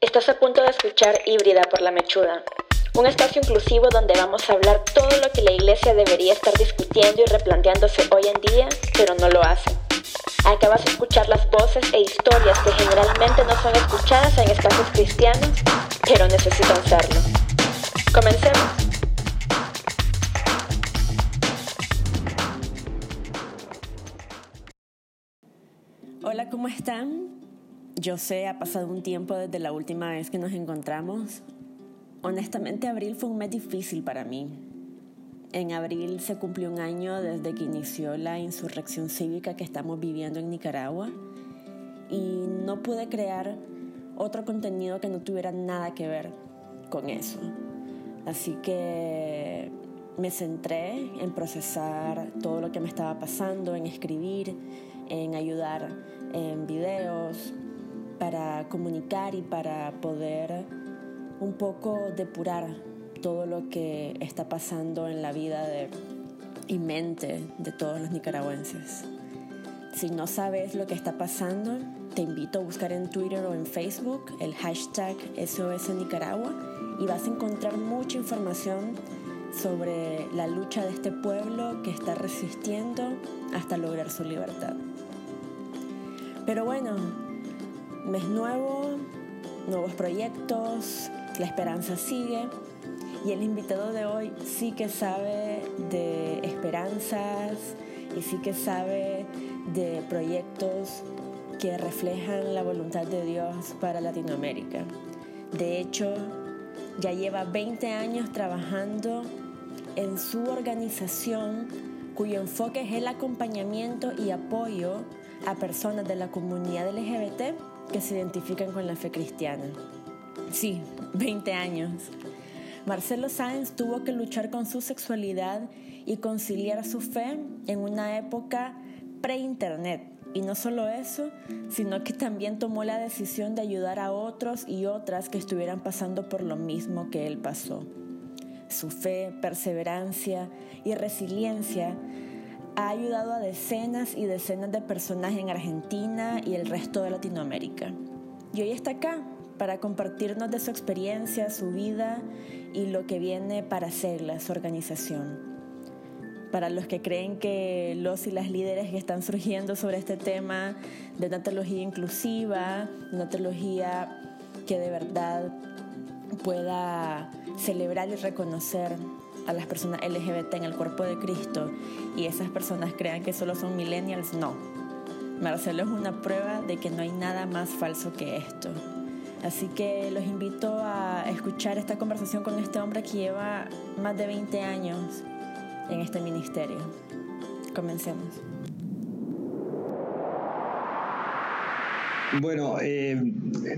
Estás a punto de escuchar Híbrida por la Mechuda, un espacio inclusivo donde vamos a hablar todo lo que la iglesia debería estar discutiendo y replanteándose hoy en día, pero no lo hace. Acabas de escuchar las voces e historias que generalmente no son escuchadas en espacios cristianos, pero necesitan serlo. Comencemos. Hola, ¿cómo están? Yo sé, ha pasado un tiempo desde la última vez que nos encontramos. Honestamente, abril fue un mes difícil para mí. En abril se cumplió un año desde que inició la insurrección cívica que estamos viviendo en Nicaragua y no pude crear otro contenido que no tuviera nada que ver con eso. Así que me centré en procesar todo lo que me estaba pasando, en escribir, en ayudar en videos, para comunicar y para poder un poco depurar todo lo que está pasando en la vida y mente de todos los nicaragüenses. Si no sabes lo que está pasando, te invito a buscar en Twitter o en Facebook el hashtag SOS Nicaragua y vas a encontrar mucha información sobre la lucha de este pueblo que está resistiendo hasta lograr su libertad. Pero bueno, mes nuevo, nuevos proyectos, la esperanza sigue y el invitado de hoy sí que sabe de esperanzas y sí que sabe de proyectos que reflejan la voluntad de Dios para Latinoamérica. De hecho, ya lleva 20 años trabajando en su organización cuyo enfoque es el acompañamiento y apoyo a personas de la comunidad LGBT que se identifican con la fe cristiana. Sí, 20 años. Marcelo Sáenz tuvo que luchar con su sexualidad y conciliar su fe en una época pre-internet. Y no solo eso, sino que también tomó la decisión de ayudar a otros y otras que estuvieran pasando por lo mismo que él pasó. Su fe, perseverancia y resiliencia ha ayudado a decenas y decenas de personas en Argentina y el resto de Latinoamérica. Y hoy está acá para compartirnos de su experiencia, su vida y lo que viene para hacerla, su organización. Para los que creen que los y las líderes que están surgiendo sobre este tema de una teología inclusiva, una teología que de verdad pueda celebrar y reconocer a las personas LGBT en el cuerpo de Cristo y esas personas crean que solo son millennials, no. Marcelo es una prueba de que no hay nada más falso que esto. Así que los invito a escuchar esta conversación con este hombre que lleva más de 20 años en este ministerio. Comencemos. Bueno, eh,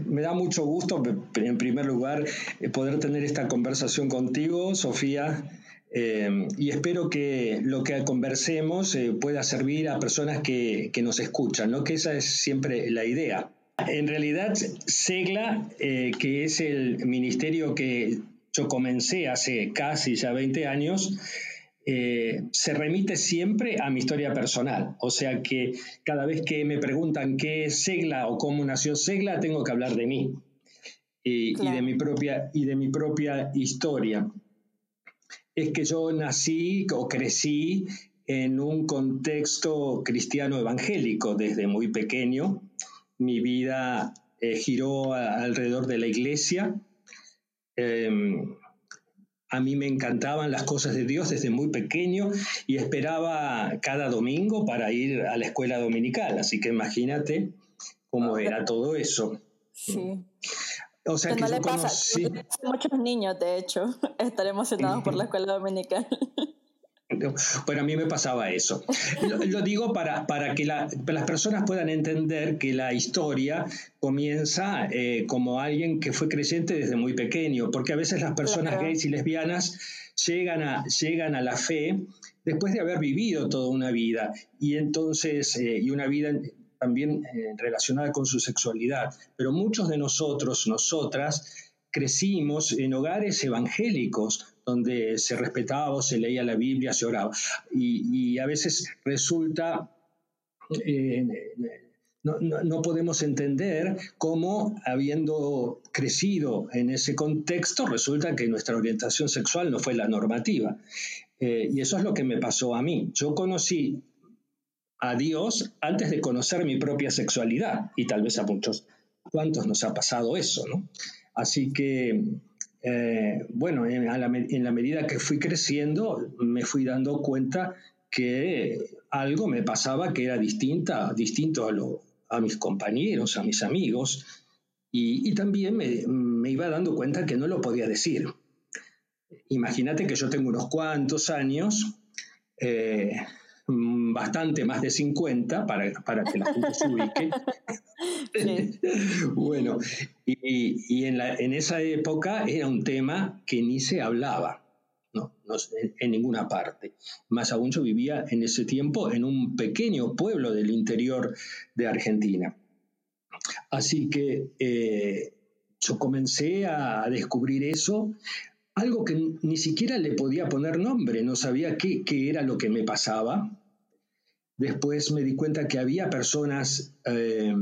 me da mucho gusto, en primer lugar, eh, poder tener esta conversación contigo, Sofía. Eh, y espero que lo que conversemos pueda servir a personas que, nos escuchan, ¿no? que esa es siempre la idea. En realidad, SEGLA, que es el ministerio que yo comencé hace casi ya 20 años, eh, se remite siempre a mi historia personal. O sea que cada vez que me preguntan qué es Segla o cómo nació Segla, tengo que hablar de mí y, de, mi propia, y de mi propia historia. Es que yo nací o crecí en un contexto cristiano evangélico desde muy pequeño. Mi vida eh, giró alrededor de la iglesia. Em, a mí me encantaban las cosas de Dios desde muy pequeño y esperaba cada domingo para ir a la escuela dominical. Así que imagínate cómo era todo eso. Sí. O sea que no le pasa. Muchos niños, de hecho, estar emocionados por la escuela dominical. Bueno, a mí me pasaba eso. Lo, digo para, para que las personas puedan entender que la historia comienza eh, como alguien que fue creyente desde muy pequeño, porque a veces las personas gays y lesbianas llegan a, llegan a la fe después de haber vivido toda una vida y entonces, eh, y una vida también eh, relacionada con su sexualidad. Pero muchos de nosotros, nosotras, crecimos en hogares evangélicos donde se respetaba, se leía la Biblia, se oraba. Y, a veces resulta, eh, no, podemos entender cómo, habiendo crecido en ese contexto, resulta que nuestra orientación sexual no fue la normativa. Eh, y eso es lo que me pasó a mí. Yo conocí a Dios antes de conocer mi propia sexualidad, y tal vez a muchos cuantos nos ha pasado eso, ¿no? Así que, eh, bueno, en, en la medida que fui creciendo, me fui dando cuenta que algo me pasaba que era distinta, distinto a lo, a mis compañeros, a mis amigos, y, también me, iba dando cuenta que no lo podía decir. Imagínate que yo tengo unos cuantos años, eh, bastante más de 50, para, que la gente se ubique. bueno, y, en, en esa época era un tema que ni se hablaba no, en, ninguna parte. Más aún yo vivía en ese tiempo en un pequeño pueblo del interior de Argentina. Así que eh, yo comencé a descubrir eso, algo que ni siquiera le podía poner nombre, no sabía qué, era lo que me pasaba. Después me di cuenta que había personas eh,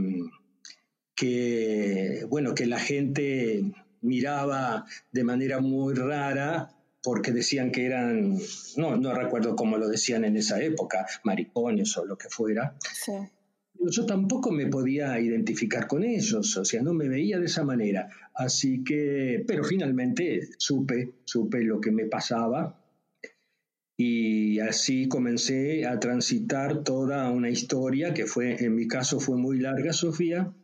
que, bueno, que la gente miraba de manera muy rara porque decían que eran, no, no recuerdo cómo lo decían en esa época, maricones o lo que fuera. Sí. Yo tampoco me podía identificar con ellos, o sea, no me veía de esa manera. Así que, pero finalmente supe, supe lo que me pasaba y así comencé a transitar toda una historia que fue, en mi caso fue muy larga, Sofía.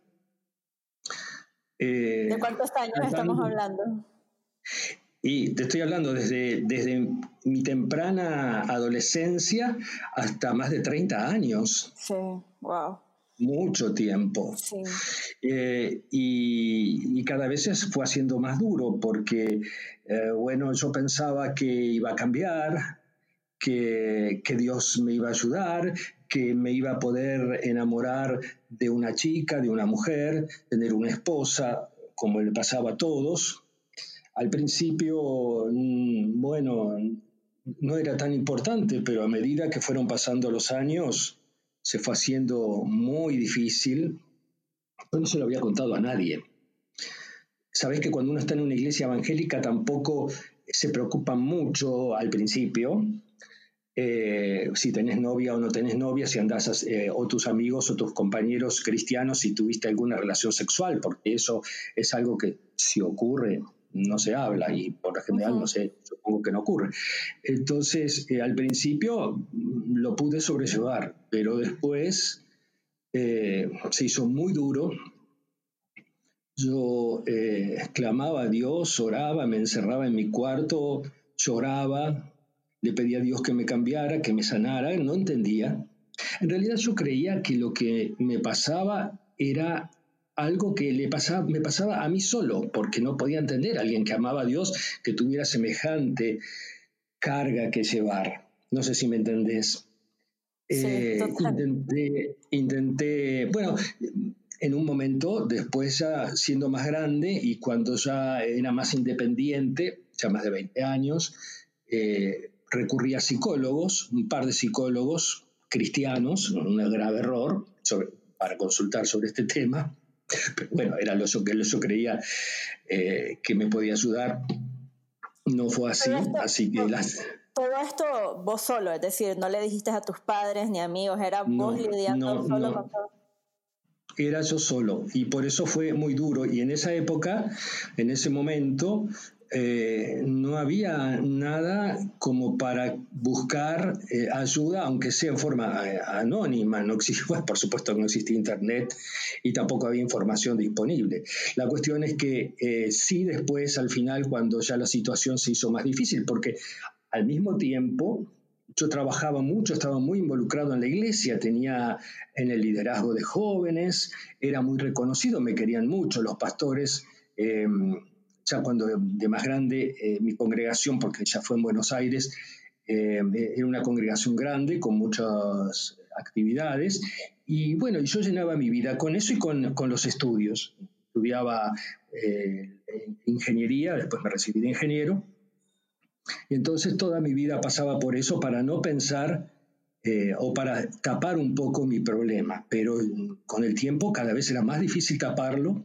¿De cuántos años estamos hablando? Y te estoy hablando desde, desde mi temprana adolescencia hasta más de 30 años. Sí, wow. Mucho tiempo. Sí. Eh, y, cada vez fue haciendo más duro porque, eh, bueno, yo pensaba que iba a cambiar, que, Dios me iba a ayudar, que me iba a poder enamorar de una chica, de una mujer, tener una esposa, como le pasaba a todos al principio, mm, bueno, no era tan importante, pero a medida que fueron pasando los años, se fue haciendo muy difícil. Yo no se lo había contado a nadie. Sabes que cuando uno está en una iglesia evangélica tampoco se preocupan mucho al principio, eh, si tenés novia o no tenés novia, si andás, eh, o tus amigos o tus compañeros cristianos, si tuviste alguna relación sexual, porque eso es algo que si ocurre, no se habla y por lo general no sé, supongo que no ocurre. Entonces, eh, al principio lo pude sobrellevar, pero después eh, se hizo muy duro. Yo clamaba a Dios, oraba, me encerraba en mi cuarto, lloraba, le pedía a Dios que me cambiara, que me sanara, no entendía. En realidad yo creía que lo que me pasaba era algo que le pasaba, me pasaba a mí solo, porque no podía entender a alguien que amaba a Dios que tuviera semejante carga que llevar. No sé si me entendés. Eh, intenté, intenté, bueno, en un momento, después ya siendo más grande y cuando ya era más independiente, ya más de 20 años, eh, recurrí a psicólogos, un par de psicólogos cristianos, un grave error, para consultar sobre este tema. Pero bueno, era lo que yo creía eh, que me podía ayudar. No fue así, así que las... Todo esto vos solo, es decir, no le dijiste a tus padres ni amigos, era vos lidiando solo con todo. Era yo solo y por eso fue muy duro. Y en esa época, en ese momento, eh, no había nada como para buscar eh, ayuda, aunque sea en forma eh, anónima. No existía, por supuesto que no existía Internet y tampoco había información disponible. La cuestión es que sí después, al final, cuando ya la situación se hizo más difícil, porque al mismo tiempo yo trabajaba mucho, estaba muy involucrado en la iglesia, tenía en el liderazgo de jóvenes, era muy reconocido, me querían mucho los pastores ya cuando de más grande, eh, mi congregación, porque ya fue en Buenos Aires, eh, era una congregación grande con muchas actividades. Y bueno, yo llenaba mi vida con eso y con, con los estudios. Estudiaba eh, ingeniería, después me recibí de ingeniero. Y entonces toda mi vida pasaba por eso para no pensar eh, o para tapar un poco mi problema, pero con el tiempo cada vez era más difícil taparlo.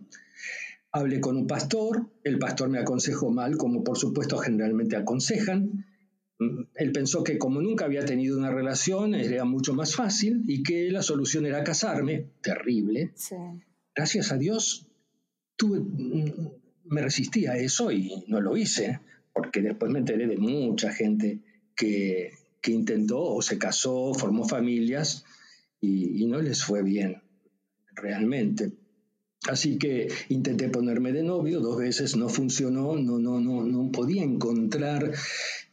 Hablé con un pastor, el pastor me aconsejó mal, como por supuesto generalmente aconsejan. Él pensó que como nunca había tenido una relación era mucho más fácil y que la solución era casarme. Terrible. Gracias a Dios tuve, me resistí a eso y no lo hice, porque después me enteré de mucha gente que que intentó o se casó, formó familias y, no les fue bien, realmente. Así que intenté ponerme de novio dos veces, no funcionó, no, no, no, no podía encontrar,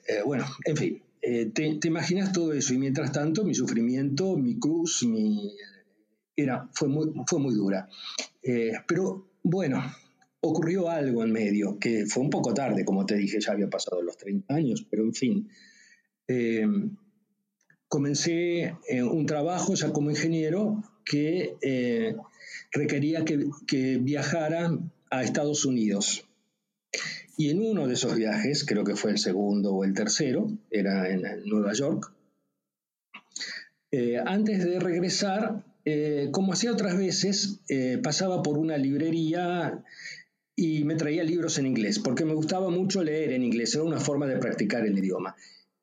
eh, bueno, en fin, eh, te, imaginas todo eso y mientras tanto mi sufrimiento, mi cruz, mi, era, fue, muy, fue muy dura. Eh, pero bueno, ocurrió algo en medio, que fue un poco tarde, como te dije, ya había pasado los 30 años, pero en fin, comencé un trabajo ya como ingeniero que eh, requería que, viajara a Estados Unidos. Y en uno de esos viajes, creo que fue el segundo o el tercero, era en, Nueva York, antes de regresar, como hacía otras veces, pasaba por una librería y me traía libros en inglés, porque me gustaba mucho leer en inglés, era una forma de practicar el idioma.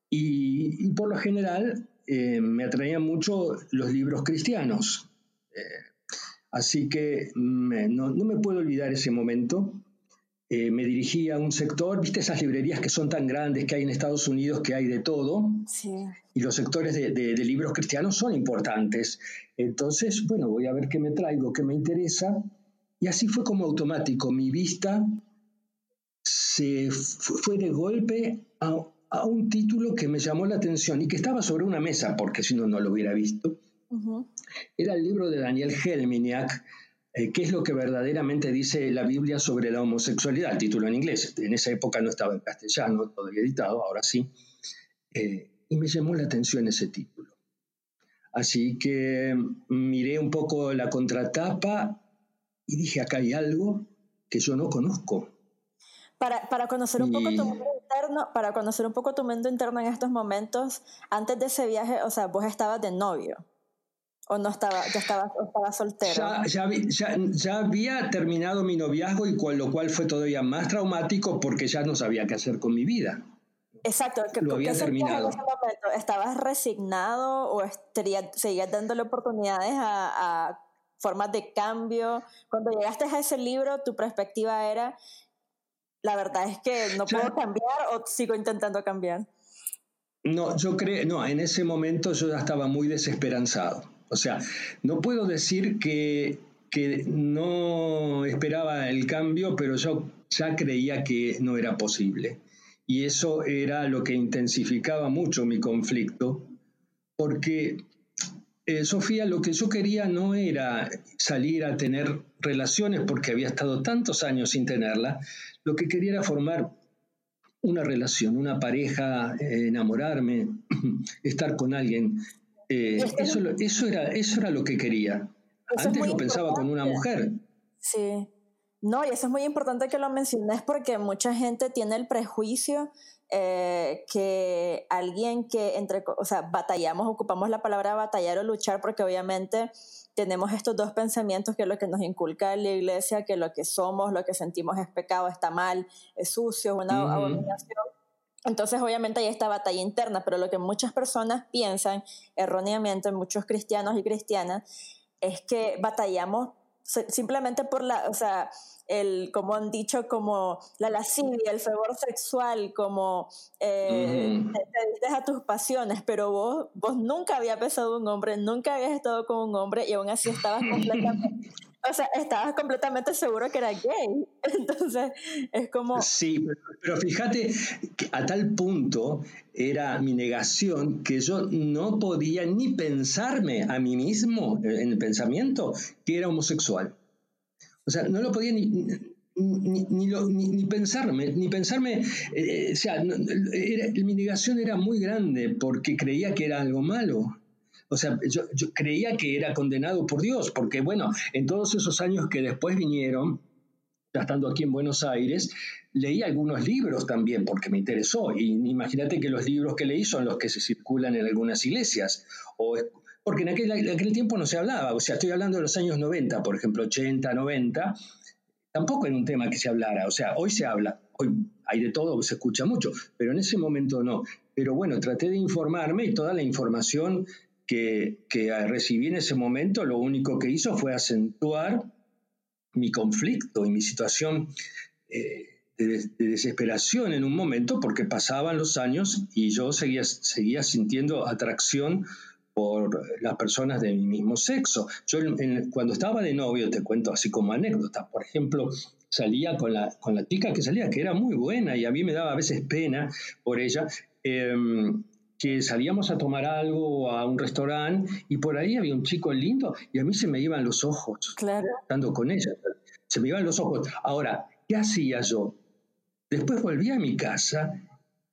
Y, por lo general eh, me atraían mucho los libros cristianos. Eh, así que no, me puedo olvidar ese momento. Eh, me dirigí a un sector, viste esas librerías que son tan grandes que hay en Estados Unidos, que hay de todo. Sí. Y los sectores de, de libros cristianos son importantes. Entonces, bueno, voy a ver qué me traigo, qué me interesa. Y así fue como automático. Mi vista se fue de golpe a, a un título que me llamó la atención y que estaba sobre una mesa, porque si no, no lo hubiera visto. Era el libro de Daniel Helminiak, eh, ¿Qué es lo que verdaderamente dice la Biblia sobre la homosexualidad? El título en inglés. En esa época no estaba en castellano, todavía editado, ahora sí. Eh, y me llamó la atención ese título. Así que miré un poco la contratapa y dije, acá hay algo que yo no conozco. Para, para conocer un poco tu para conocer un poco tu mundo interno en estos momentos, antes de ese viaje, o sea, vos estabas de novio. ¿O no estaba, ya estabas, soltero? Ya, ya, ya, había terminado mi noviazgo y con lo cual fue todavía más traumático porque ya no sabía qué hacer con mi vida. Exacto, que lo había terminado. En ese momento? ¿Estabas resignado o seguías dándole oportunidades a, a formas de cambio? Cuando llegaste a ese libro, tu perspectiva era la verdad es que no puedo cambiar o sigo intentando cambiar. No, yo creo, no, en ese momento yo ya estaba muy desesperanzado. O sea, no puedo decir que, que no esperaba el cambio, pero yo ya creía que no era posible. Y eso era lo que intensificaba mucho mi conflicto, porque eh, Sofía, lo que yo quería no era salir a tener relaciones porque había estado tantos años sin tenerla, lo que quería era formar una relación, una pareja, eh, enamorarme, estar con alguien. Eh, eso, eso, era, eso era lo que quería. Antes lo pensaba con una mujer. Sí. No, y eso es muy importante que lo menciones porque mucha gente tiene el prejuicio eh, que alguien que entre, o sea, batallamos, ocupamos la palabra batallar o luchar porque obviamente tenemos estos dos pensamientos que es lo que nos inculca la iglesia, que lo que somos, lo que sentimos es pecado, está mal, es sucio, es una abominación. Entonces, obviamente, hay esta batalla interna, pero lo que muchas personas piensan erróneamente, muchos cristianos y cristianas, es que batallamos simplemente por la, o sea, el, como han dicho, como la lascivia, el fervor sexual, como eh, te, a tus pasiones, pero vos, vos nunca habías besado a un hombre, nunca habías estado con un hombre y aún así estabas completamente, o sea, estabas completamente seguro que era gay. Entonces, es como... Sí, pero fíjate que a tal punto era mi negación que yo no podía ni pensarme a mí mismo en el pensamiento que era homosexual. O sea, no lo podía ni, ni, ni, pensarme, ni pensarme, eh, o sea, mi negación era muy grande porque creía que era algo malo. O sea, yo, creía que era condenado por Dios, porque bueno, en todos esos años que después vinieron, ya estando aquí en Buenos Aires, leí algunos libros también porque me interesó. Y imagínate que los libros que leí son los que se circulan en algunas iglesias. O, porque en aquel, en aquel tiempo no se hablaba. O sea, estoy hablando de los años 90, por ejemplo, 80, 90. Tampoco era un tema que se hablara. O sea, hoy se habla. Hoy hay de todo, se escucha mucho. Pero en ese momento no. Pero bueno, traté de informarme y toda la información que, recibí en ese momento lo único que hizo fue acentuar mi conflicto y mi situación eh, de, desesperación en un momento porque pasaban los años y yo seguía, seguía sintiendo atracción por las personas de mi mismo sexo. Yo cuando estaba de novio, te cuento así como anécdota, por ejemplo, salía con la, con la chica que salía, que era muy buena y a mí me daba a veces pena por ella. Em, que salíamos a tomar algo a un restaurante y por ahí había un chico lindo y a mí se me iban los ojos. Claro. Estando con ella. Se me iban los ojos. Ahora, ¿qué hacía yo? Después volví a mi casa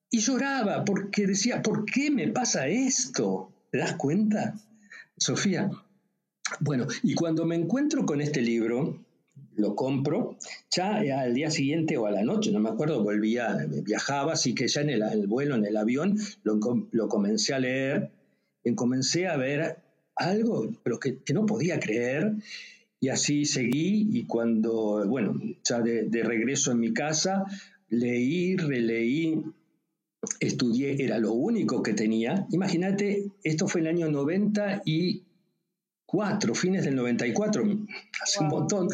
y lloraba porque decía, ¿por qué me pasa esto? ¿Te das cuenta, Sofía? Bueno, y cuando me encuentro con este libro, lo compro, ya al día siguiente o a la noche, no me acuerdo, volvía, viajaba, así que ya en el, vuelo, en el avión, lo, comencé a leer y comencé a ver algo, pero que, no podía creer, y así seguí, y cuando, bueno, ya de, de regreso en mi casa, leí, releí, estudié, era lo único que tenía. Imagínate, esto fue en el año 94, fines del 94, hace un montón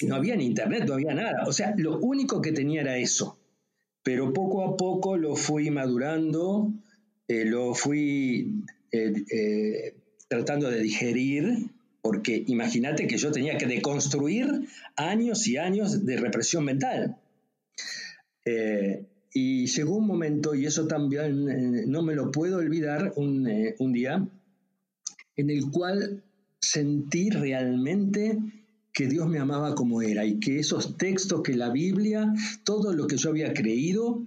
no había ni internet, no había nada. O sea, lo único que tenía era eso. Pero poco a poco lo fui madurando, eh, lo fui eh, eh, tratando de digerir, porque imagínate que yo tenía que deconstruir años y años de represión mental. y llegó un momento, y eso también no me lo puedo olvidar, un, un día, en el cual sentí realmente que Dios me amaba como era y que esos textos, que la Biblia, todo lo que yo había creído,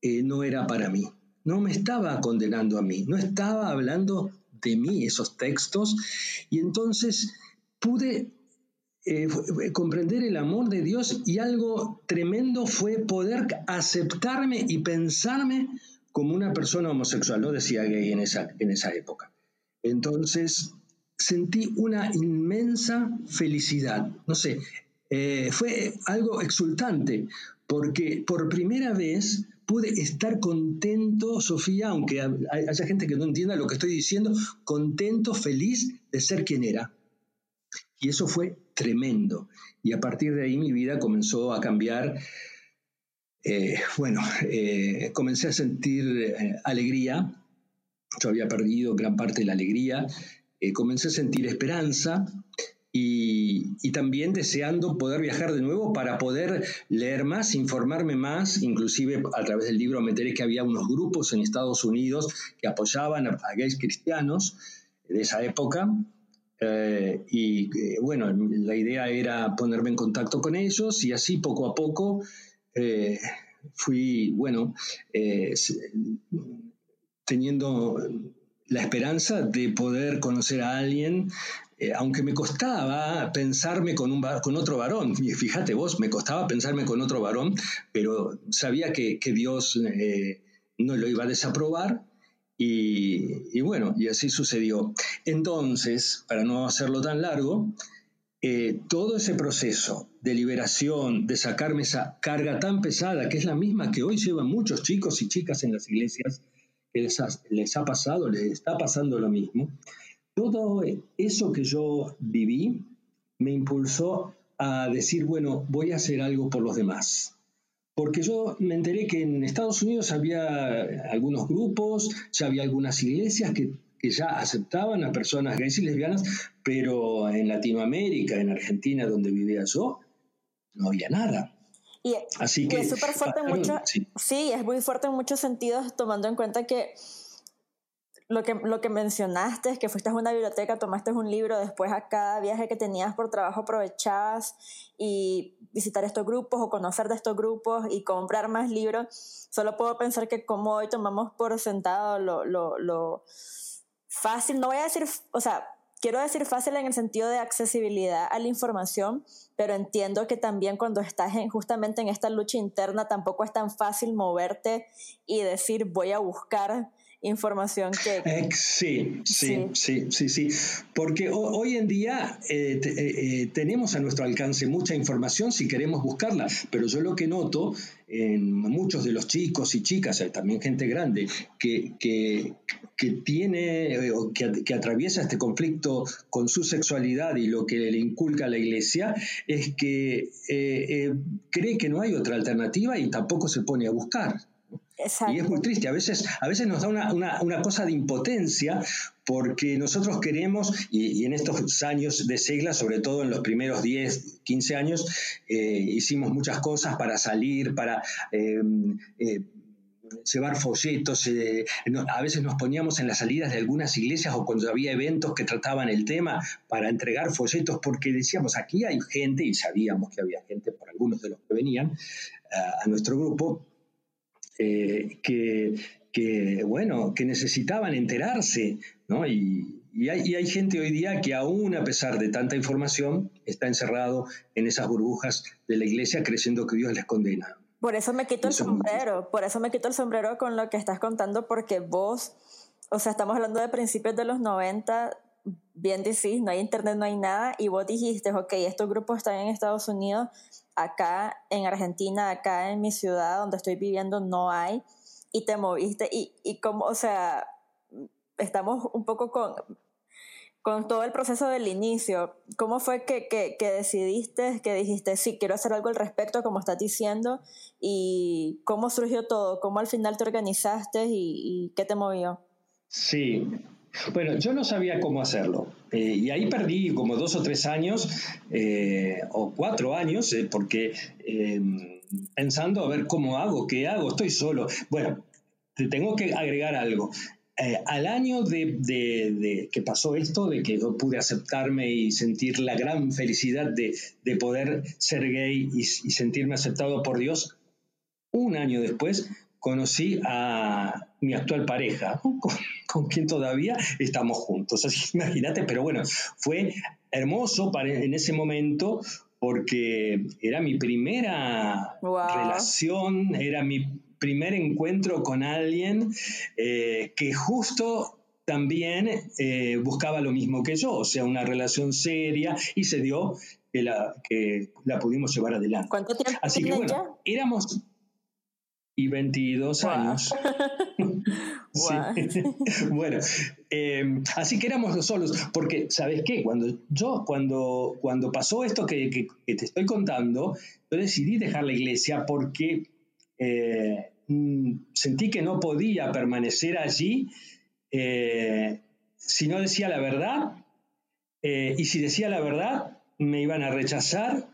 eh, no era para mí. No me estaba condenando a mí, no estaba hablando de mí esos textos. Y entonces pude eh, comprender el amor de Dios y algo tremendo fue poder aceptarme y pensarme como una persona homosexual, no decía gay en esa, en esa época. Entonces, sentí una inmensa felicidad. No sé, eh, fue algo exultante, porque por primera vez pude estar contento, Sofía, aunque haya gente que no entienda lo que estoy diciendo, contento, feliz de ser quien era. Y eso fue tremendo. Y a partir de ahí mi vida comenzó a cambiar. Eh, bueno, eh, comencé a sentir alegría. Yo había perdido gran parte de la alegría eh, comencé a sentir esperanza y, también deseando poder viajar de nuevo para poder leer más, informarme más, inclusive a través del libro me enteré que había unos grupos en Estados Unidos que apoyaban a, gays cristianos de esa época. Eh, y eh, bueno, la idea era ponerme en contacto con ellos y así poco a poco fui, bueno, teniendo la esperanza de poder conocer a alguien, eh, aunque me costaba pensarme con, un, con otro varón. Fíjate vos, me costaba pensarme con otro varón, pero sabía que, Dios eh, no lo iba a desaprobar. Y, bueno, y así sucedió. Entonces, para no hacerlo tan largo, eh, todo ese proceso de liberación, de sacarme esa carga tan pesada, que es la misma que hoy llevan muchos chicos y chicas en las iglesias, les ha, pasado, les está pasando lo mismo. Todo eso que yo viví me impulsó a decir, bueno, voy a hacer algo por los demás. Porque yo me enteré que en Estados Unidos había algunos grupos, ya había algunas iglesias que, que ya aceptaban a personas gays y lesbianas, pero en Latinoamérica, en Argentina, donde vivía yo, no había nada. Y, Así que, es súper fuerte en mucho, sí. es muy fuerte en muchos sentidos, tomando en cuenta que lo que, lo que mencionaste es que fuiste a una biblioteca, tomaste un libro, después a cada viaje que tenías por trabajo aprovechabas y visitar estos grupos o conocer de estos grupos y comprar más libros. Solo puedo pensar que como hoy tomamos por sentado lo, lo, lo fácil, no voy a decir, o sea, quiero decir fácil en el sentido de accesibilidad a la información, pero entiendo que también cuando estás justamente en esta lucha interna tampoco es tan fácil moverte y decir voy a buscar información que... Eh, sí, sí, sí, sí, sí, porque hoy en día eh, eh, tenemos a nuestro alcance mucha información si queremos buscarla, pero yo lo que noto en muchos de los chicos y chicas, también gente grande, que, que, que tiene o que, que, atraviesa este conflicto con su sexualidad y lo que le inculca la iglesia, es que cree que no hay otra alternativa y tampoco se pone a buscar. Y es muy triste, a veces, a veces nos da una, cosa de impotencia porque nosotros queremos, y, en estos años de sigla, sobre todo en los primeros 10, 15 años, eh, hicimos muchas cosas para salir, para... Em, eh, llevar folletos, eh, a veces nos poníamos en las salidas de algunas iglesias o cuando había eventos que trataban el tema para entregar folletos porque decíamos, aquí hay gente, y sabíamos que había gente por algunos de los que venían a nuestro grupo, eh, que, bueno, que necesitaban enterarse, ¿no? Y, hay, gente hoy día que aún a pesar de tanta información está encerrado en esas burbujas de la iglesia creyendo que Dios les condena. Por eso me quito el sombrero, por eso me quito el sombrero con lo que estás contando, porque vos, o sea, estamos hablando de principios de los 90, bien decís, no hay internet, no hay nada, y vos dijiste, ok, estos grupos están en Estados Unidos, acá en Argentina, acá en mi ciudad donde estoy viviendo no hay, y te moviste, y, y como, o sea, estamos un poco con, con todo el proceso del inicio, ¿cómo fue que, que, que, decidiste, que dijiste, sí, quiero hacer algo al respecto, como estás diciendo, y cómo surgió todo, cómo al final te organizaste y, y qué te movió? Sí, bueno, yo no sabía cómo hacerlo. Eh, y ahí perdí como dos o tres años, eh, o cuatro años, eh, porque pensando a ver cómo hago, qué hago, estoy solo. Bueno, te tengo que agregar algo. al año de, que pasó esto, de que yo pude aceptarme y sentir la gran felicidad de, poder ser gay y sentirme aceptado por Dios, un año después conocí a mi actual pareja, con, quien todavía estamos juntos. Así imagínate, pero bueno, fue hermoso para, en ese momento porque era mi primera relación, era mi primer encuentro con alguien eh, que justo también eh, buscaba lo mismo que yo, o sea, una relación seria y se dio que la, que la pudimos llevar adelante. ¿Cuánto tiempo Así que bueno, éramos y 22 años. bueno, em, así que éramos los solos, porque, ¿sabes qué? Cuando yo, cuando, cuando pasó esto que, te estoy contando, yo decidí dejar la iglesia porque eh, mm, sentí que no podía permanecer allí eh, si no decía la verdad, eh, y si decía la verdad, me iban a rechazar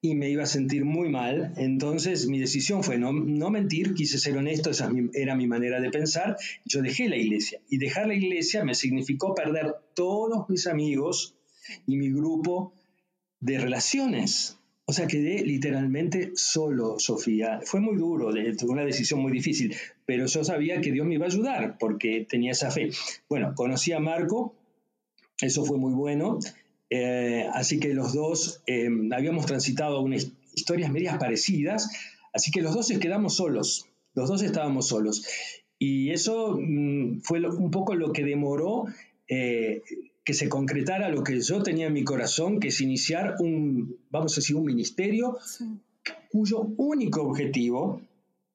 y me iba a sentir muy mal. Entonces mi decisión fue no, no mentir, quise ser honesto, esa era mi manera de pensar. Yo dejé la iglesia y dejar la iglesia me significó perder todos mis amigos y mi grupo de relaciones. O sea, quedé literalmente solo, Sofía. Fue muy duro, tuve una decisión muy difícil, pero yo sabía que Dios me iba a ayudar porque tenía esa fe. Bueno, conocí a Marco, eso fue muy bueno. Eh, así que los dos eh, habíamos transitado unas historias medias parecidas, así que los dos quedamos solos, los dos estábamos solos. Y eso mm, fue un poco lo que demoró eh, que se concretara lo que yo tenía en mi corazón, que es iniciar un, vamos a decir, un ministerio cuyo único objetivo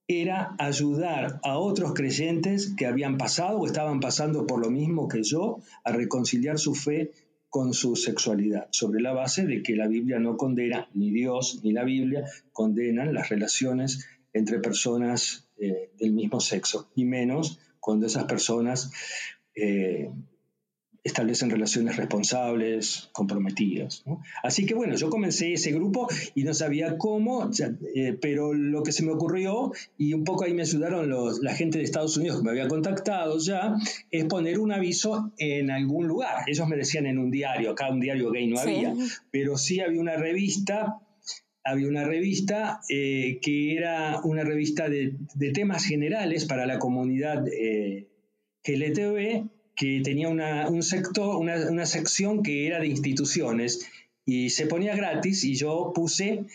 era ayudar a otros creyentes que habían pasado o estaban pasando por lo mismo que yo a reconciliar su fe con su sexualidad, sobre la base de que la Biblia no condena, ni Dios ni la Biblia condenan las relaciones entre personas eh, del mismo sexo, y menos cuando esas personas eh, establecen relaciones responsables, comprometidas. Así que bueno, yo comencé ese grupo y no sabía cómo, eh, pero lo que se me ocurrió, y un poco ahí me ayudaron los, la gente de Estados Unidos que me había contactado ya, es poner un aviso en algún lugar. Ellos me decían en un diario, acá un diario gay no había, pero sí había una revista había una revista eh, que era una revista de, temas generales para la comunidad eh, LTV que tenía una, un sector, una, una sección que era de instituciones y se ponía gratis y yo puse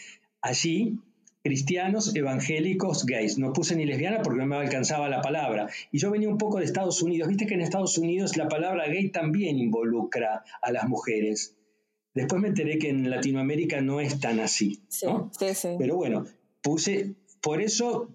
allí cristianos, evangélicos, gays. No puse ni lesbiana porque no me alcanzaba la palabra. Y yo venía un poco de Estados Unidos. Viste que en Estados Unidos la palabra gay también involucra a las mujeres. Después me enteré que en Latinoamérica no es tan así. Sí, sí, Pero bueno, puse, por eso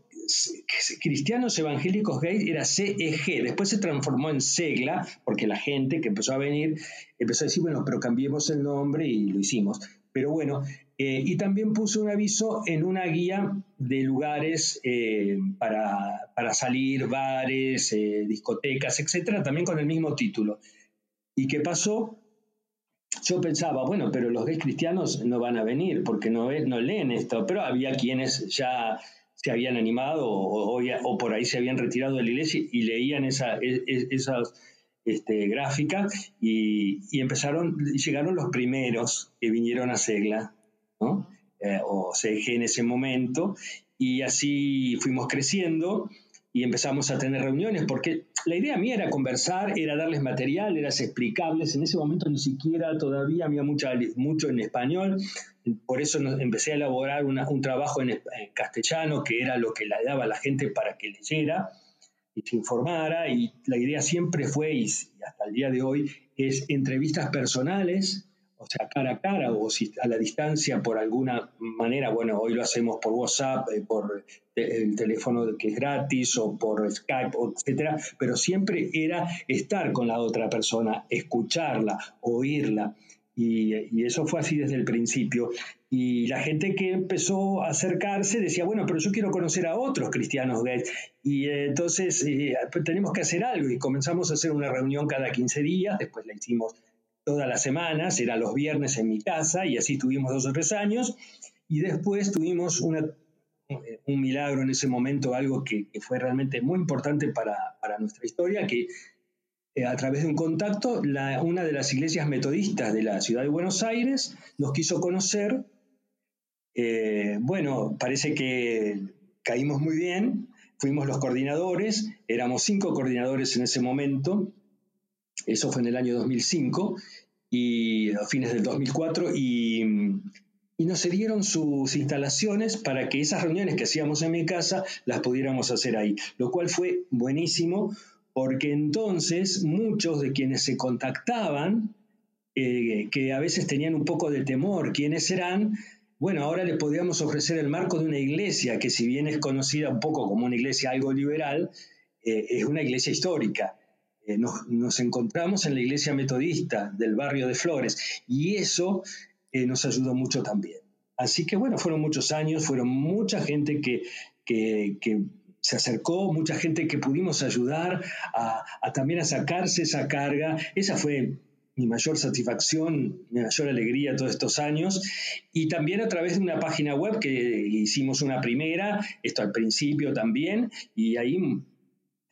cristianos evangélicos gays era CEG, después se transformó en SEGLA, porque la gente que empezó a venir empezó a decir, bueno, pero cambiemos el nombre y lo hicimos. Pero bueno, eh, y también puse un aviso en una guía de lugares eh, para, salir, bares, eh, discotecas, etcétera, también con el mismo título. ¿Y qué pasó? Yo pensaba, bueno, pero los gays cristianos no van a venir porque no, no leen esto, pero había quienes ya se habían animado o, o, por ahí se habían retirado de la iglesia y leían esa, e, e, esas este, gráficas y, y, empezaron, llegaron los primeros que vinieron a Segla, ¿no? Eh, o CG en ese momento, y así fuimos creciendo y empezamos a tener reuniones, porque la idea mía era conversar, era darles material, era explicables. En ese momento ni siquiera todavía había mucha, mucho en español, por eso empecé a elaborar un trabajo en, castellano, que era lo que le daba a la gente para que leyera y se informara. Y la idea siempre fue, y hasta el día de hoy, es entrevistas personales, o sea, cara a cara o si a la distancia por alguna manera, bueno, hoy lo hacemos por WhatsApp, eh, por el teléfono que es gratis o por Skype, etcétera, pero siempre era estar con la otra persona, escucharla, oírla. Y, eso fue así desde el principio. Y la gente que empezó a acercarse decía, bueno, pero yo quiero conocer a otros cristianos gays. Y eh, entonces eh, tenemos que hacer algo. Y comenzamos a hacer una reunión cada 15 días, después la hicimos todas las semanas, era los viernes en mi casa, y así tuvimos dos o tres años. Y después tuvimos un milagro en ese momento, algo que, fue realmente muy importante para, para nuestra historia, que eh, a través de un contacto, una de las iglesias metodistas de la ciudad de Buenos Aires nos quiso conocer. Eh, bueno, parece que caímos muy bien, fuimos los coordinadores, éramos cinco coordinadores en ese momento, eso fue en el año 2005 y a fines del 2004 y, y nos cedieron sus instalaciones para que esas reuniones que hacíamos en mi casa las pudiéramos hacer ahí, lo cual fue buenísimo porque entonces muchos de quienes se contactaban, eh, que a veces tenían un poco de temor, quiénes eran, bueno, ahora les podíamos ofrecer el marco de una iglesia que si bien es conocida un poco como una iglesia algo liberal, eh, es una iglesia histórica. Eh, nos, nos, encontramos en la iglesia metodista del barrio de Flores y eso nos ayudó mucho también. Así que bueno, fueron muchos años, fueron mucha gente que, que, que se acercó mucha gente que pudimos ayudar a, también a sacarse esa carga. Esa fue mi mayor satisfacción, mi mayor alegría todos estos años. Y también a través de una página web que hicimos una primera, esto al principio también, y ahí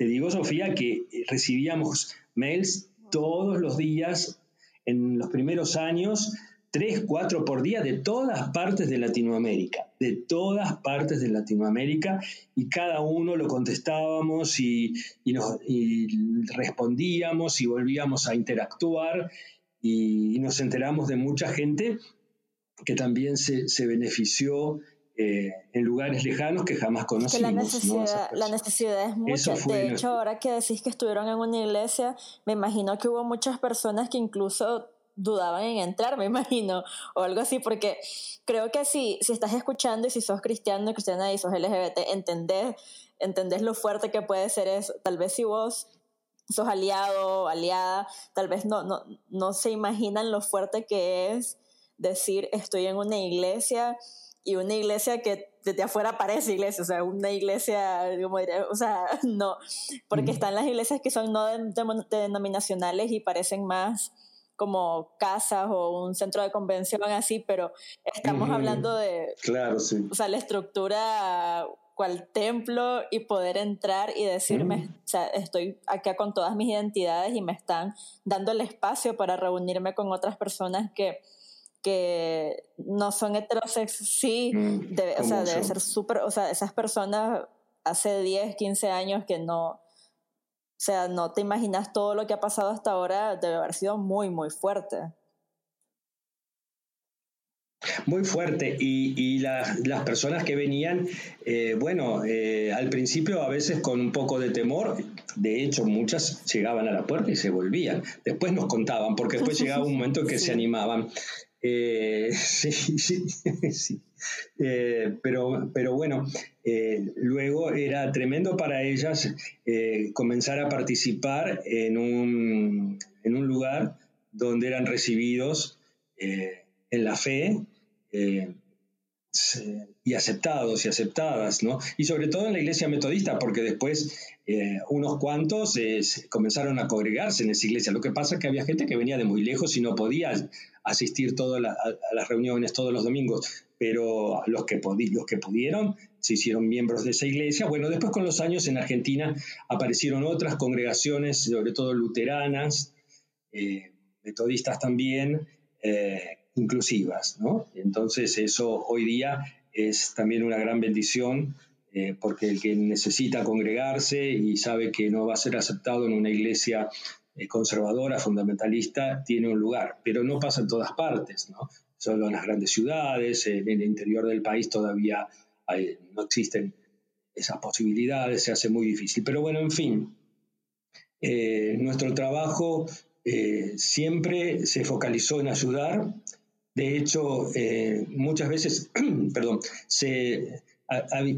te digo, Sofía, que recibíamos mails todos los días en los primeros años tres, cuatro por día de todas partes de Latinoamérica, de todas partes de Latinoamérica, y cada uno lo contestábamos y, nos, respondíamos y volvíamos a interactuar y, nos enteramos de mucha gente que también se, benefició eh, en lugares lejanos que jamás conocimos. la, necesidad, la necesidad es mucha. De hecho, ahora que decís que estuvieron en una iglesia, me imagino que hubo muchas personas que incluso dudaban en entrar, me imagino, o algo así, porque creo que si, si estás escuchando y si sos cristiano, cristiana y sos LGBT, entendés, entendés lo fuerte que puede ser eso. Tal vez si vos sos aliado o aliada, tal vez no, no, no se imaginan lo fuerte que es decir estoy en una iglesia y una iglesia que desde afuera parece iglesia, o sea, una iglesia, como o sea, no, porque están las iglesias que son no denominacionales y parecen más como casas o un centro de convención así, pero estamos hablando de, claro, sí. o sea, la estructura cual templo y poder entrar y decirme, o sea, estoy acá con todas mis identidades y me están dando el espacio para reunirme con otras personas que, que no son heterosexuales, sí, mm, o sea, debe ser súper, o sea, esas personas hace 10, 15 años que no, O sea, no te imaginas todo lo que ha pasado hasta ahora, debe haber sido muy, muy fuerte. Muy fuerte. Y, las personas que venían, eh, bueno, eh, al principio a veces con un poco de temor, de hecho muchas llegaban a la puerta y se volvían. Después nos contaban, porque después llegaba un momento en que se animaban. Eh, sí, sí, sí. pero, pero bueno, luego era tremendo para ellas comenzar a participar en un, en un lugar donde eran recibidos en la fe eh, y aceptados y aceptadas, ¿no? Y sobre todo en la iglesia metodista, porque después eh, unos cuantos eh, comenzaron a congregarse en esa iglesia. Lo que pasa es que había gente que venía de muy lejos y no podía asistir a, las reuniones todos los domingos, pero los que, los que pudieron se hicieron miembros de esa iglesia. Bueno, después con los años en Argentina aparecieron otras congregaciones, sobre todo luteranas, metodistas también, inclusivas, ¿no? Entonces eso hoy día es también una gran bendición eh, porque el que necesita congregarse y sabe que no va a ser aceptado en una iglesia eh, conservadora, fundamentalista, tiene un lugar, pero no pasa en todas partes, ¿no? Solo en las grandes ciudades, en el interior del país todavía no existen esas posibilidades, se hace muy difícil. Pero bueno, en fin, eh, nuestro trabajo siempre se focalizó en ayudar de hecho, eh, muchas veces, perdón, se,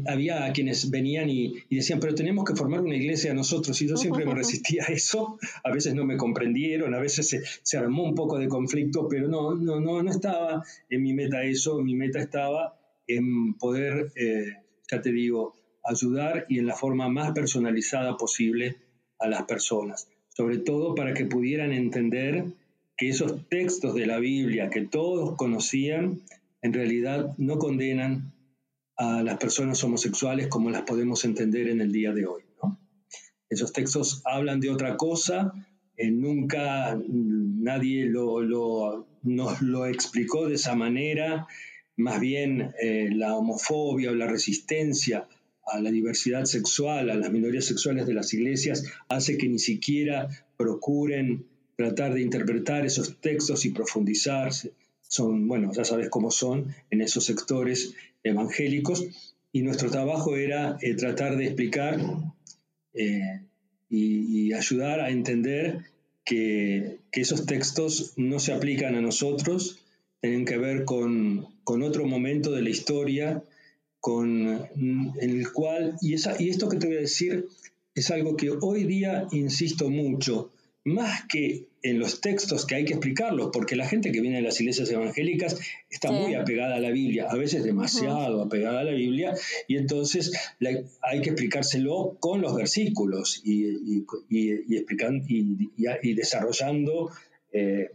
había quienes venían y, decían, pero tenemos que formar una iglesia nosotros, y yo siempre me resistía a eso, a veces no me comprendieron, a veces se, armó un poco de conflicto, pero no, no, no, no estaba en mi meta eso, mi meta estaba en poder, eh, ya te digo, ayudar y en la forma más personalizada posible a las personas, sobre todo para que pudieran entender que esos textos de la Biblia que todos conocían, en realidad no condenan a las personas homosexuales como las podemos entender en el día de hoy. Esos textos hablan de otra cosa, eh, nunca nadie lo, nos lo explicó de esa manera, más bien eh, la homofobia o la resistencia a la diversidad sexual, a las minorías sexuales de las iglesias, hace que ni siquiera procuren tratar de interpretar esos textos y profundizar. Son, bueno, ya sabes cómo son en esos sectores evangélicos. Y nuestro trabajo era eh, tratar de explicar eh, y, ayudar a entender que, esos textos no se aplican a nosotros, tienen que ver con, otro momento de la historia, con, en el cual, y, esa, y esto que te voy a decir es algo que hoy día insisto mucho, más que en los textos que hay que explicarlos, porque la gente que viene de las iglesias evangélicas está muy apegada a la Biblia, a veces demasiado apegada a la Biblia, y entonces hay que explicárselo con los versículos y, explicando, y, desarrollando, eh,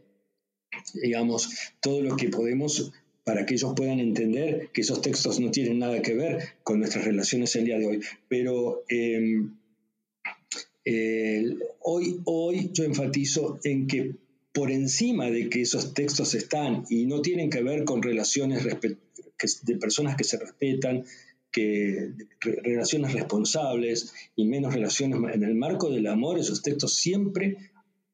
digamos, todo lo que podemos para que ellos puedan entender que esos textos no tienen nada que ver con nuestras relaciones el día de hoy. Pero hoy, hoy yo enfatizo en que por encima de que esos textos están y no tienen que ver con relaciones de personas que se respetan, que relaciones responsables y menos relaciones en el marco del amor, esos textos siempre,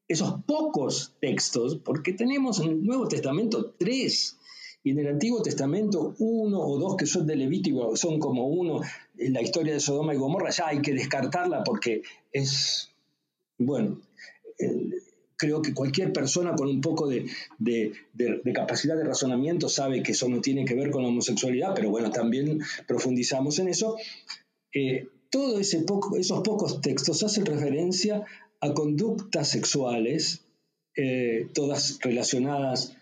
esos pocos textos, porque tenemos en el Nuevo Testamento tres y en el Antiguo Testamento uno o dos que son de Levítico, son como uno, en la historia de Sodoma y Gomorra, ya hay que descartarla porque es, bueno, creo que cualquier persona con un poco de, capacidad de razonamiento sabe que eso no tiene que ver con la homosexualidad, pero bueno, también profundizamos en eso. Eh, todos ese esos pocos textos hacen referencia a conductas sexuales, eh, todas relacionadas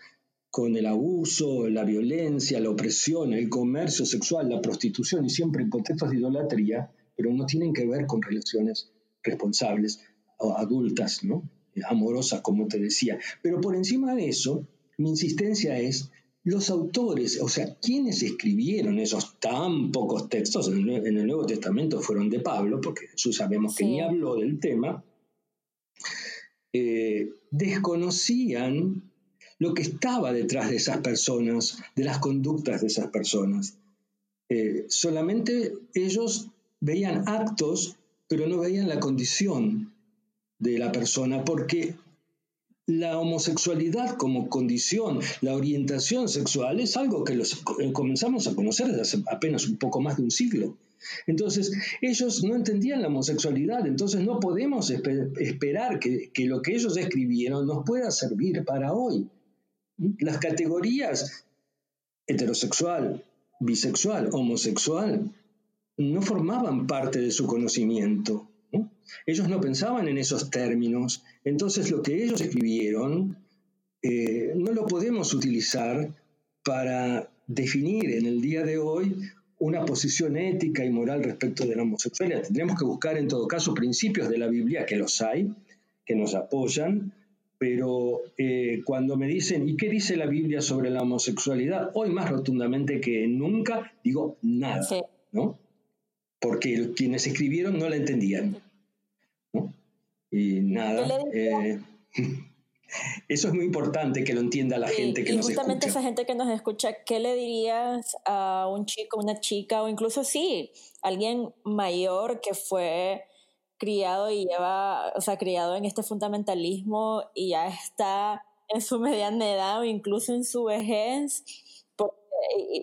con el abuso, la violencia, la opresión, el comercio sexual, la prostitución y siempre en contextos de idolatría, pero no tienen que ver con relaciones responsables o adultas, ¿no? amorosas, como te decía. Pero por encima de eso, mi insistencia es los autores, o sea, quienes escribieron esos tan pocos textos en el, Nuevo Testamento fueron de Pablo, porque Jesús sabemos que ni habló del tema, eh, desconocían lo que estaba detrás de esas personas, de las conductas de esas personas. Eh, solamente ellos veían actos, pero no veían la condición de la persona, porque la homosexualidad como condición, la orientación sexual, es algo que los, eh, comenzamos a conocer desde hace apenas un poco más de un siglo. Entonces, ellos no entendían la homosexualidad, entonces no podemos esperar que, que lo que ellos escribieron nos pueda servir para hoy. Las categorías heterosexual, bisexual, homosexual, no formaban parte de su conocimiento. Ellos no pensaban en esos términos. Entonces lo que ellos escribieron eh, no lo podemos utilizar para definir en el día de hoy una posición ética y moral respecto de la homosexualidad. Tendríamos que buscar en todo caso principios de la Biblia, que los hay, que nos apoyan, pero eh, cuando me dicen, ¿y qué dice la Biblia sobre la homosexualidad? Hoy más rotundamente que nunca digo nada, ¿no? Porque quienes escribieron no la entendían. Y nada. Eh, eso es muy importante que lo entienda la gente que y justamente esa gente que nos escucha, ¿qué le dirías a un chico, una chica o incluso sí, alguien mayor que fue criado y lleva, o sea, criado en este fundamentalismo y ya está en su mediana edad o incluso en su vejez?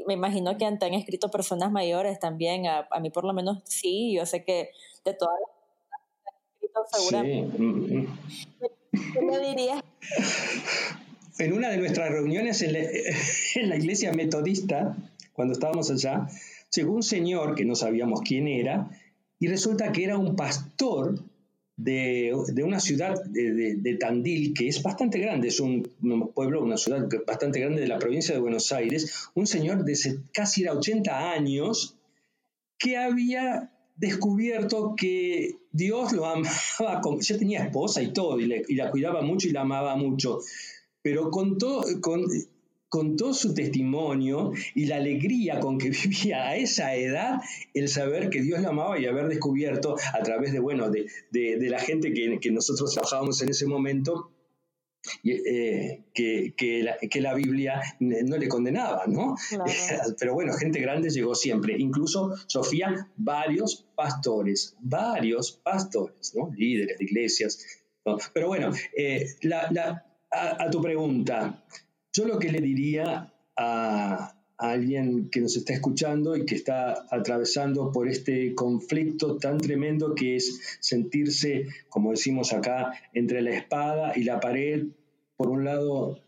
me imagino que han, escrito personas mayores también, a, a mí por lo menos sí, yo sé que de todas las seguramente. Mm, mm. ¿Qué me dirías? En una de nuestras reuniones en la, iglesia metodista, cuando estábamos allá, llegó un señor que no sabíamos quién era, y resulta que era un pastor de, una ciudad de, Tandil, que es bastante grande, es un, pueblo, una ciudad bastante grande de la provincia de Buenos Aires, un señor de casi 80 años que había descubierto que Dios lo amaba, como, ya tenía esposa y todo, y, la cuidaba mucho y la amaba mucho, pero con todo, con, todo su testimonio y la alegría con que vivía a esa edad, el saber que Dios la amaba y haber descubierto a través de, bueno, de, la gente que, que nosotros trabajábamos en ese momento, eh, que, la, Biblia no le condenaba, ¿no? Pero bueno, gente grande llegó siempre, incluso Sofía, varios pastores, varios pastores, ¿no? Líderes de iglesias. Pero bueno, eh, a, tu pregunta, yo lo que le diría a, alguien que nos está escuchando y que está atravesando por este conflicto tan tremendo que es sentirse, como decimos acá, entre la espada y la pared. Por un lado,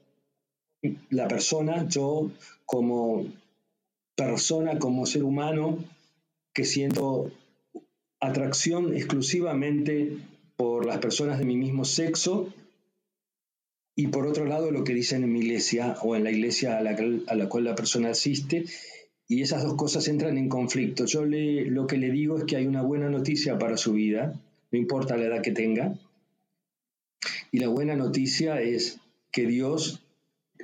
la persona, yo como persona, como ser humano, que siento atracción exclusivamente por las personas de mi mismo sexo y por otro lado lo que dicen en mi iglesia o en la iglesia a la, a la cual la persona asiste, y esas dos cosas entran en conflicto. Yo le, lo que le digo es que hay una buena noticia para su vida, no importa la edad que tenga, y la buena noticia es que Dios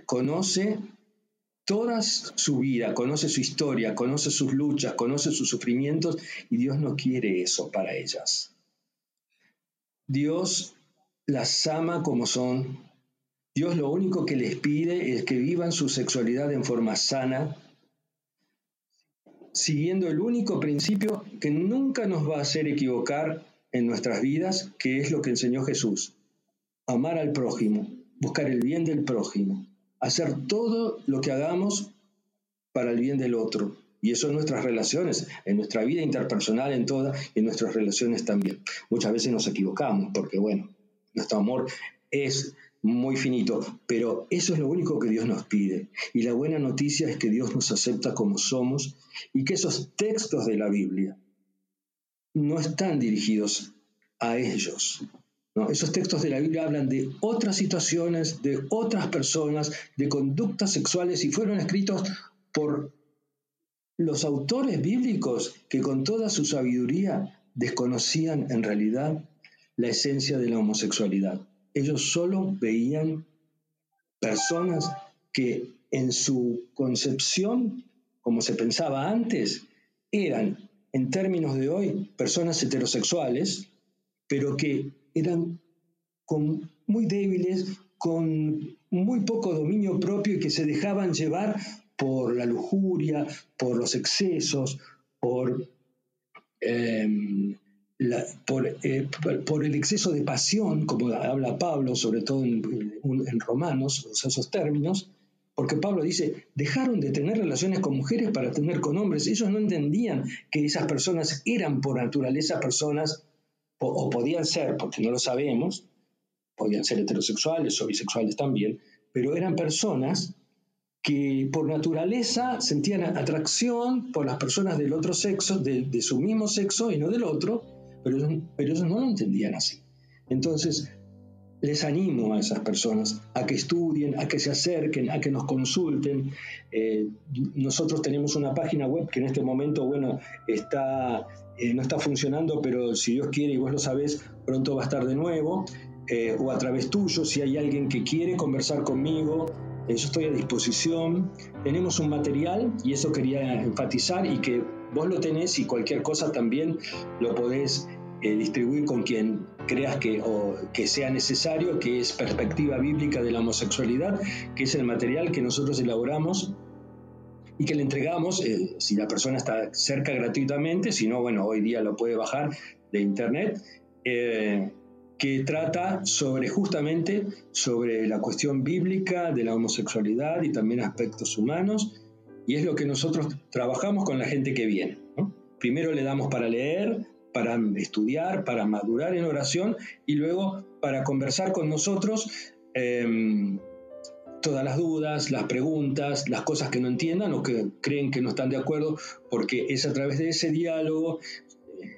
conoce toda su vida, conoce su historia, conoce sus luchas, conoce sus sufrimientos, y Dios no quiere eso para ellas. Dios las ama como son, Dios lo único que les pide es que vivan su sexualidad en forma sana, siguiendo el único principio que nunca nos va a hacer equivocar en nuestras vidas, que es lo que enseñó Jesús. Amar al prójimo, buscar el bien del prójimo, hacer todo lo que hagamos para el bien del otro. Y eso en nuestras relaciones, en nuestra vida interpersonal, en todas, y en nuestras relaciones también. Muchas veces nos equivocamos, porque bueno, nuestro amor es muy finito, pero eso es lo único que Dios nos pide. Y la buena noticia es que Dios nos acepta como somos y que esos textos de la Biblia no están dirigidos a ellos. ¿no? Esos textos de la Biblia hablan de otras situaciones, de otras personas, de conductas sexuales y fueron escritos por los autores bíblicos que con toda su sabiduría desconocían en realidad la esencia de la homosexualidad ellos solo veían personas que en su concepción, como se pensaba antes, eran, en términos de hoy, personas heterosexuales, pero que eran muy débiles, con muy poco dominio propio y que se dejaban llevar por la lujuria, por los excesos, por em, eh, por, el exceso de pasión, como habla Pablo, sobre todo en, en Romanos, esos términos, porque Pablo dice, dejaron de tener relaciones con mujeres para tener con hombres. Ellos no entendían que esas personas eran por naturaleza personas, o, podían ser, porque no lo sabemos, podían ser heterosexuales o bisexuales también, pero eran personas que por naturaleza sentían atracción por las personas del otro sexo, de, su mismo sexo y no del otro, pero pero ellos no lo entendían así. Entonces, les animo a esas personas a que estudien, a que se acerquen, a que nos consulten. Eh, nosotros tenemos una página web que en este momento, bueno, está, eh, no está funcionando, pero si Dios quiere y vos lo sabés, pronto va a estar de nuevo. Eh, o a través tuyo, si hay alguien que quiere conversar conmigo, yo estoy a disposición. Tenemos un material y eso quería enfatizar y que vos lo tenés y cualquier cosa también lo podés distribuir con quien creas que, o que sea necesario, que es perspectiva bíblica de la homosexualidad, que es el material que nosotros elaboramos y que le entregamos, eh, si la persona está cerca gratuitamente, si no, bueno, hoy día lo puede bajar de internet, eh, que trata sobre justamente sobre la cuestión bíblica de la homosexualidad y también aspectos humanos, y es lo que nosotros trabajamos con la gente que viene. Primero le damos para leer, para estudiar, para madurar en oración y luego para conversar con nosotros em, todas las dudas, las preguntas, las cosas que no entiendan o que creen que no están de acuerdo, porque es a través de ese diálogo,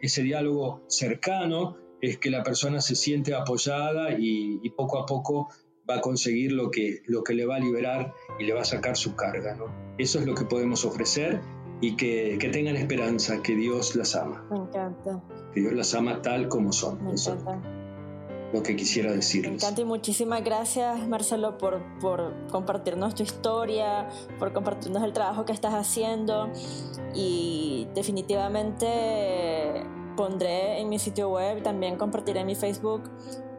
ese diálogo cercano, es que la persona se siente apoyada y, poco a poco va a conseguir lo que, lo que le va a liberar y le va a sacar su carga. Eso es lo que podemos ofrecer y que, tengan esperanza, que Dios las ama. Me encanta. Que Dios las ama tal como son. Me encanta. lo que quisiera decirles. Me encanta y muchísimas gracias Marcelo por, por compartirnos tu historia, por compartirnos el trabajo que estás haciendo y definitivamente pondré en mi sitio web, también compartiré en mi Facebook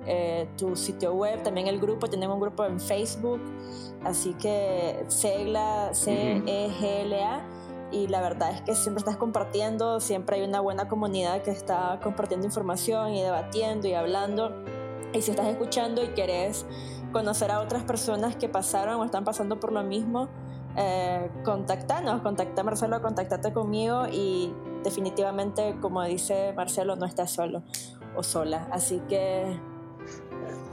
eh, tu sitio web, también el grupo, tenemos un grupo en Facebook, así que Segla, C-E-G-L-A y la verdad es que siempre estás compartiendo, siempre hay una buena comunidad que está compartiendo información y debatiendo y hablando. Y si estás escuchando y querés conocer a otras personas que pasaron o están pasando por lo mismo, eh, contactanos, contacta a Marcelo, contactate conmigo y definitivamente, como dice Marcelo, no estás solo o sola. Así que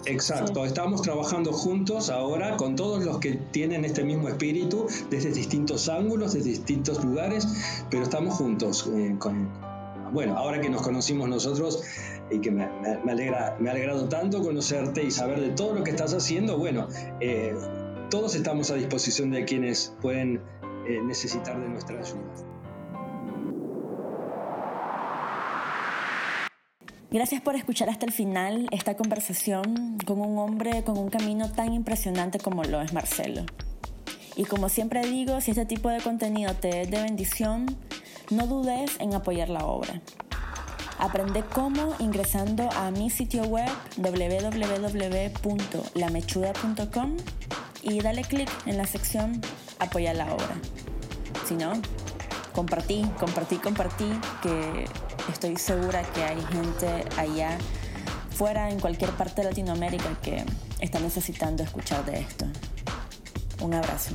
Exacto, estamos trabajando juntos ahora con todos los que tienen este mismo espíritu, desde distintos ángulos, desde distintos lugares, pero estamos juntos. Eh, con, bueno, ahora que nos conocimos nosotros y que me, alegra, me ha alegrado tanto conocerte y saber de todo lo que estás haciendo, bueno, eh, todos estamos a disposición de quienes pueden eh, necesitar de nuestra ayuda. Gracias por escuchar hasta el final esta conversación con un hombre con un camino tan impresionante como lo es Marcelo. Y como siempre digo, si este tipo de contenido te es de bendición, no dudes en apoyar la obra. Aprende cómo ingresando a mi sitio web www.lamechuda.com y dale clic en la sección Apoyar la obra. Si no, compartí, compartí, compartí, que estoy segura que hay gente allá fuera en cualquier parte de Latinoamérica que está necesitando escuchar de esto. Un abrazo.